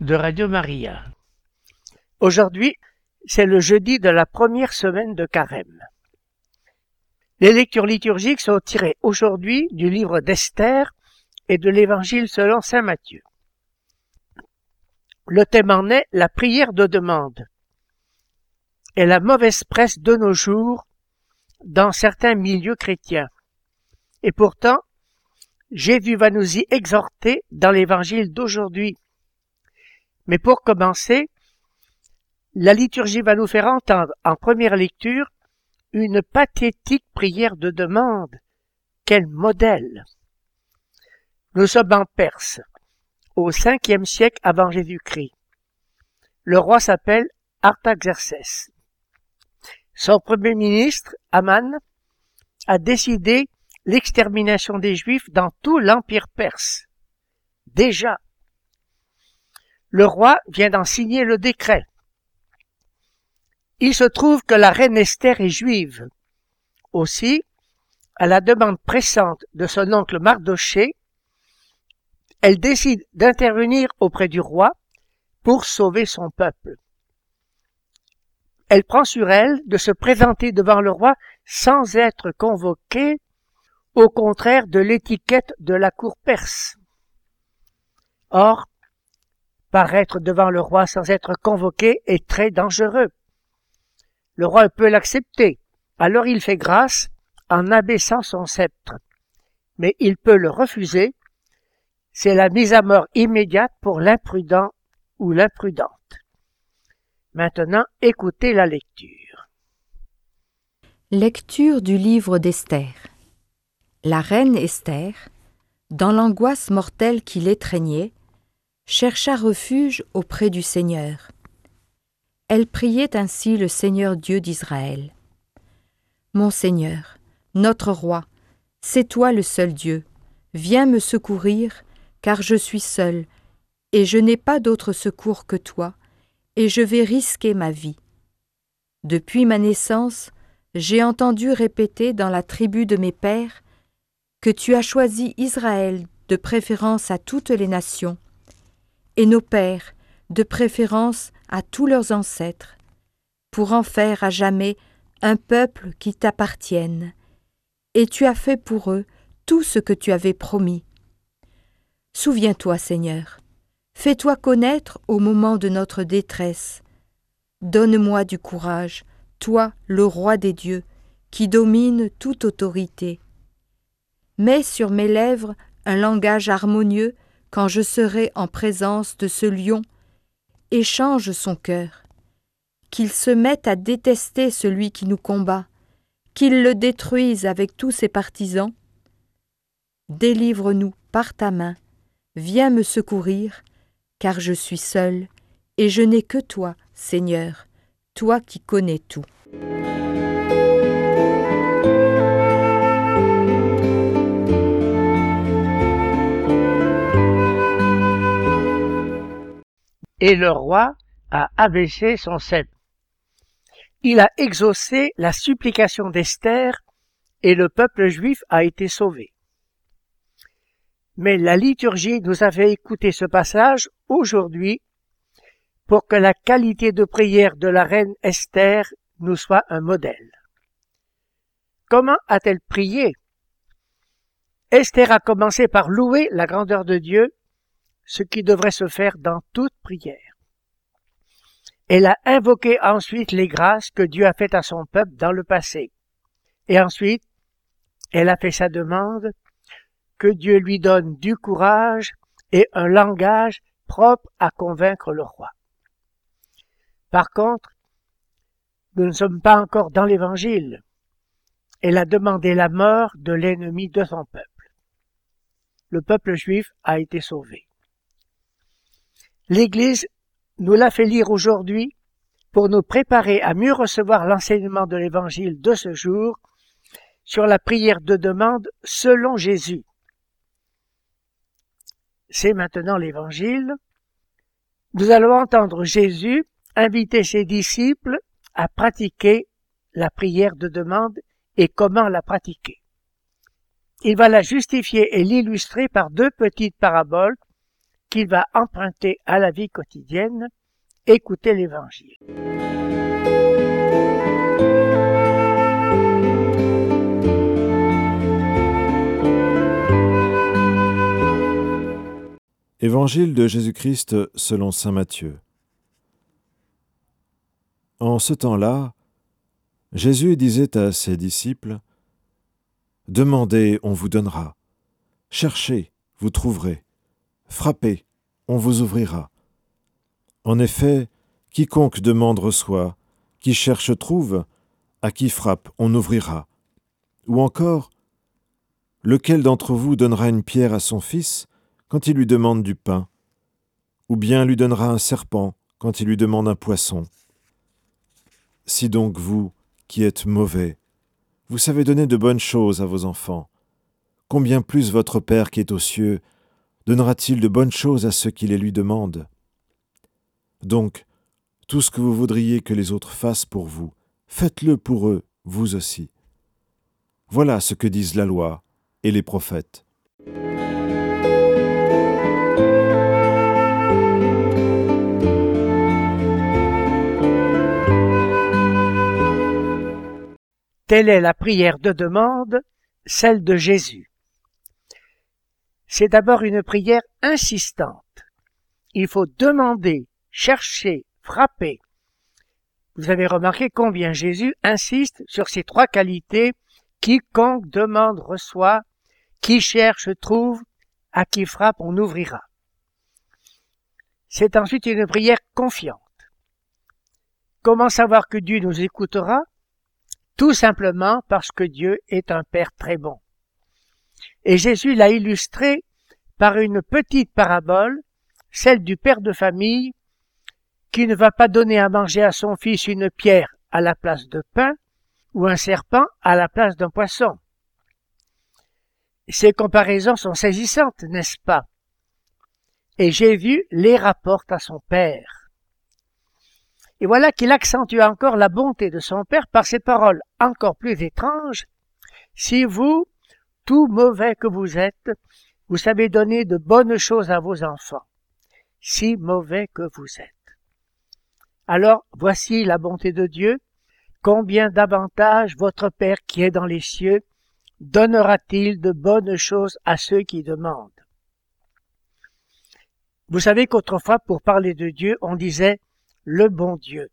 de Radio Maria. Aujourd'hui, c'est le jeudi de la première semaine de Carême. Les lectures liturgiques sont tirées aujourd'hui du livre d'Esther et de l'Évangile selon Saint Matthieu. Le thème en est la prière de demande et la mauvaise presse de nos jours dans certains milieux chrétiens. Et pourtant, Jésus va nous y exhorter dans l'évangile d'aujourd'hui. Mais pour commencer, la liturgie va nous faire entendre en première lecture une pathétique prière de demande. Quel modèle Nous sommes en Perse, au cinquième siècle avant Jésus-Christ. Le roi s'appelle Artaxerxès. Son premier ministre, Aman, a décidé l'extermination des Juifs dans tout l'Empire perse. Déjà. Le roi vient d'en signer le décret. Il se trouve que la reine Esther est juive. Aussi, à la demande pressante de son oncle Mardoché, elle décide d'intervenir auprès du roi pour sauver son peuple. Elle prend sur elle de se présenter devant le roi sans être convoquée au contraire de l'étiquette de la cour perse. Or, paraître devant le roi sans être convoqué est très dangereux. Le roi peut l'accepter, alors il fait grâce en abaissant son sceptre. Mais il peut le refuser, c'est la mise à mort immédiate pour l'imprudent ou l'imprudente. Maintenant, écoutez la lecture. Lecture du livre d'Esther. La reine Esther, dans l'angoisse mortelle qui l'étreignait, chercha refuge auprès du Seigneur. Elle priait ainsi le Seigneur Dieu d'Israël. Mon Seigneur, notre roi, c'est toi le seul Dieu. Viens me secourir, car je suis seul, et je n'ai pas d'autre secours que toi, et je vais risquer ma vie. Depuis ma naissance, j'ai entendu répéter dans la tribu de mes pères que tu as choisi Israël de préférence à toutes les nations, et nos pères de préférence à tous leurs ancêtres, pour en faire à jamais un peuple qui t'appartienne, et tu as fait pour eux tout ce que tu avais promis. Souviens-toi, Seigneur, fais-toi connaître au moment de notre détresse. Donne-moi du courage, toi, le roi des dieux, qui domine toute autorité mets sur mes lèvres un langage harmonieux quand je serai en présence de ce lion, et change son cœur. Qu'il se mette à détester celui qui nous combat, qu'il le détruise avec tous ses partisans. Délivre-nous par ta main, viens me secourir, car je suis seul, et je n'ai que toi, Seigneur, toi qui connais tout. Et le roi a abaissé son sceptre. Il a exaucé la supplication d'Esther et le peuple juif a été sauvé. Mais la liturgie nous a fait écouter ce passage aujourd'hui pour que la qualité de prière de la reine Esther nous soit un modèle. Comment a-t-elle prié? Esther a commencé par louer la grandeur de Dieu ce qui devrait se faire dans toute prière. Elle a invoqué ensuite les grâces que Dieu a faites à son peuple dans le passé. Et ensuite, elle a fait sa demande que Dieu lui donne du courage et un langage propre à convaincre le roi. Par contre, nous ne sommes pas encore dans l'Évangile. Elle a demandé la mort de l'ennemi de son peuple. Le peuple juif a été sauvé. L'Église nous l'a fait lire aujourd'hui pour nous préparer à mieux recevoir l'enseignement de l'évangile de ce jour sur la prière de demande selon Jésus. C'est maintenant l'évangile. Nous allons entendre Jésus inviter ses disciples à pratiquer la prière de demande et comment la pratiquer. Il va la justifier et l'illustrer par deux petites paraboles qu'il va emprunter à la vie quotidienne. Écoutez l'Évangile. Évangile de Jésus-Christ selon Saint Matthieu. En ce temps-là, Jésus disait à ses disciples, Demandez, on vous donnera. Cherchez, vous trouverez. Frappez, on vous ouvrira. En effet, quiconque demande reçoit, qui cherche trouve, à qui frappe on ouvrira. Ou encore, lequel d'entre vous donnera une pierre à son fils quand il lui demande du pain? Ou bien lui donnera un serpent quand il lui demande un poisson? Si donc vous, qui êtes mauvais, vous savez donner de bonnes choses à vos enfants, combien plus votre Père qui est aux cieux donnera-t-il de bonnes choses à ceux qui les lui demandent? Donc, tout ce que vous voudriez que les autres fassent pour vous, faites-le pour eux, vous aussi. Voilà ce que disent la loi et les prophètes. Telle est la prière de demande, celle de Jésus. C'est d'abord une prière insistante. Il faut demander, chercher, frapper. Vous avez remarqué combien Jésus insiste sur ces trois qualités. Quiconque demande reçoit, qui cherche trouve, à qui frappe on ouvrira. C'est ensuite une prière confiante. Comment savoir que Dieu nous écoutera? Tout simplement parce que Dieu est un Père très bon. Et Jésus l'a illustré par une petite parabole, celle du père de famille qui ne va pas donner à manger à son fils une pierre à la place de pain ou un serpent à la place d'un poisson. Ces comparaisons sont saisissantes, n'est-ce pas? Et Jésus les rapporte à son Père. Et voilà qu'il accentue encore la bonté de son Père par ces paroles encore plus étranges. Si vous, tout mauvais que vous êtes, vous savez donner de bonnes choses à vos enfants, si mauvais que vous êtes. Alors voici la bonté de Dieu, combien davantage votre Père qui est dans les cieux donnera-t-il de bonnes choses à ceux qui demandent? Vous savez qu'autrefois, pour parler de Dieu, on disait le bon Dieu.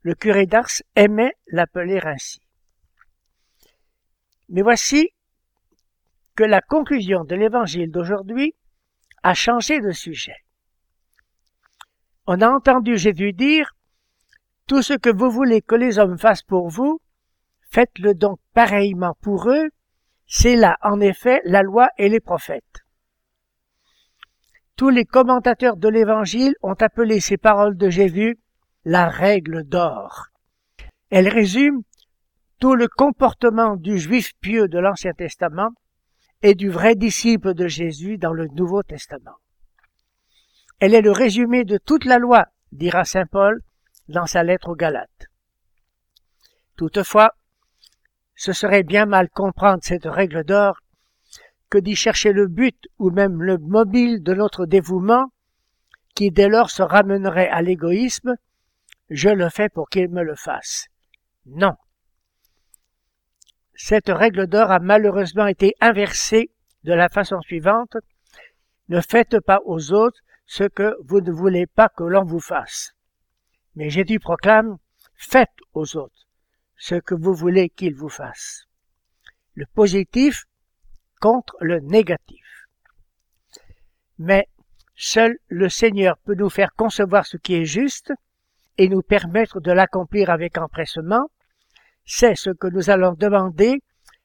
Le curé d'Ars aimait l'appeler ainsi. Mais voici la conclusion de l'évangile d'aujourd'hui a changé de sujet. On a entendu Jésus dire Tout ce que vous voulez que les hommes fassent pour vous, faites-le donc pareillement pour eux. C'est là, en effet, la loi et les prophètes. Tous les commentateurs de l'Évangile ont appelé ces paroles de Jésus la règle d'or. Elle résume tout le comportement du juif pieux de l'Ancien Testament et du vrai disciple de Jésus dans le Nouveau Testament. Elle est le résumé de toute la loi, dira Saint Paul dans sa lettre aux Galates. Toutefois, ce serait bien mal comprendre cette règle d'or que d'y chercher le but ou même le mobile de notre dévouement, qui dès lors se ramènerait à l'égoïsme, je le fais pour qu'il me le fasse. Non. Cette règle d'or a malheureusement été inversée de la façon suivante. Ne faites pas aux autres ce que vous ne voulez pas que l'on vous fasse. Mais Jésus proclame, faites aux autres ce que vous voulez qu'ils vous fassent. Le positif contre le négatif. Mais seul le Seigneur peut nous faire concevoir ce qui est juste et nous permettre de l'accomplir avec empressement. C'est ce que nous allons demander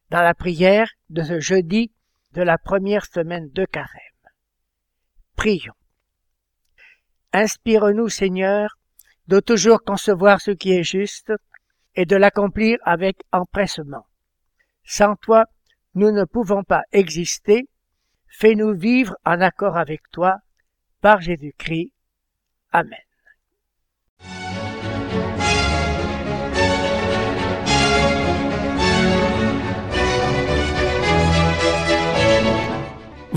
dans la prière de ce jeudi de la première semaine de carême. Prions. Inspire-nous, Seigneur, de toujours concevoir ce qui est juste et de l'accomplir avec empressement. Sans toi, nous ne pouvons pas exister. Fais-nous vivre en accord avec toi, par Jésus-Christ. Amen.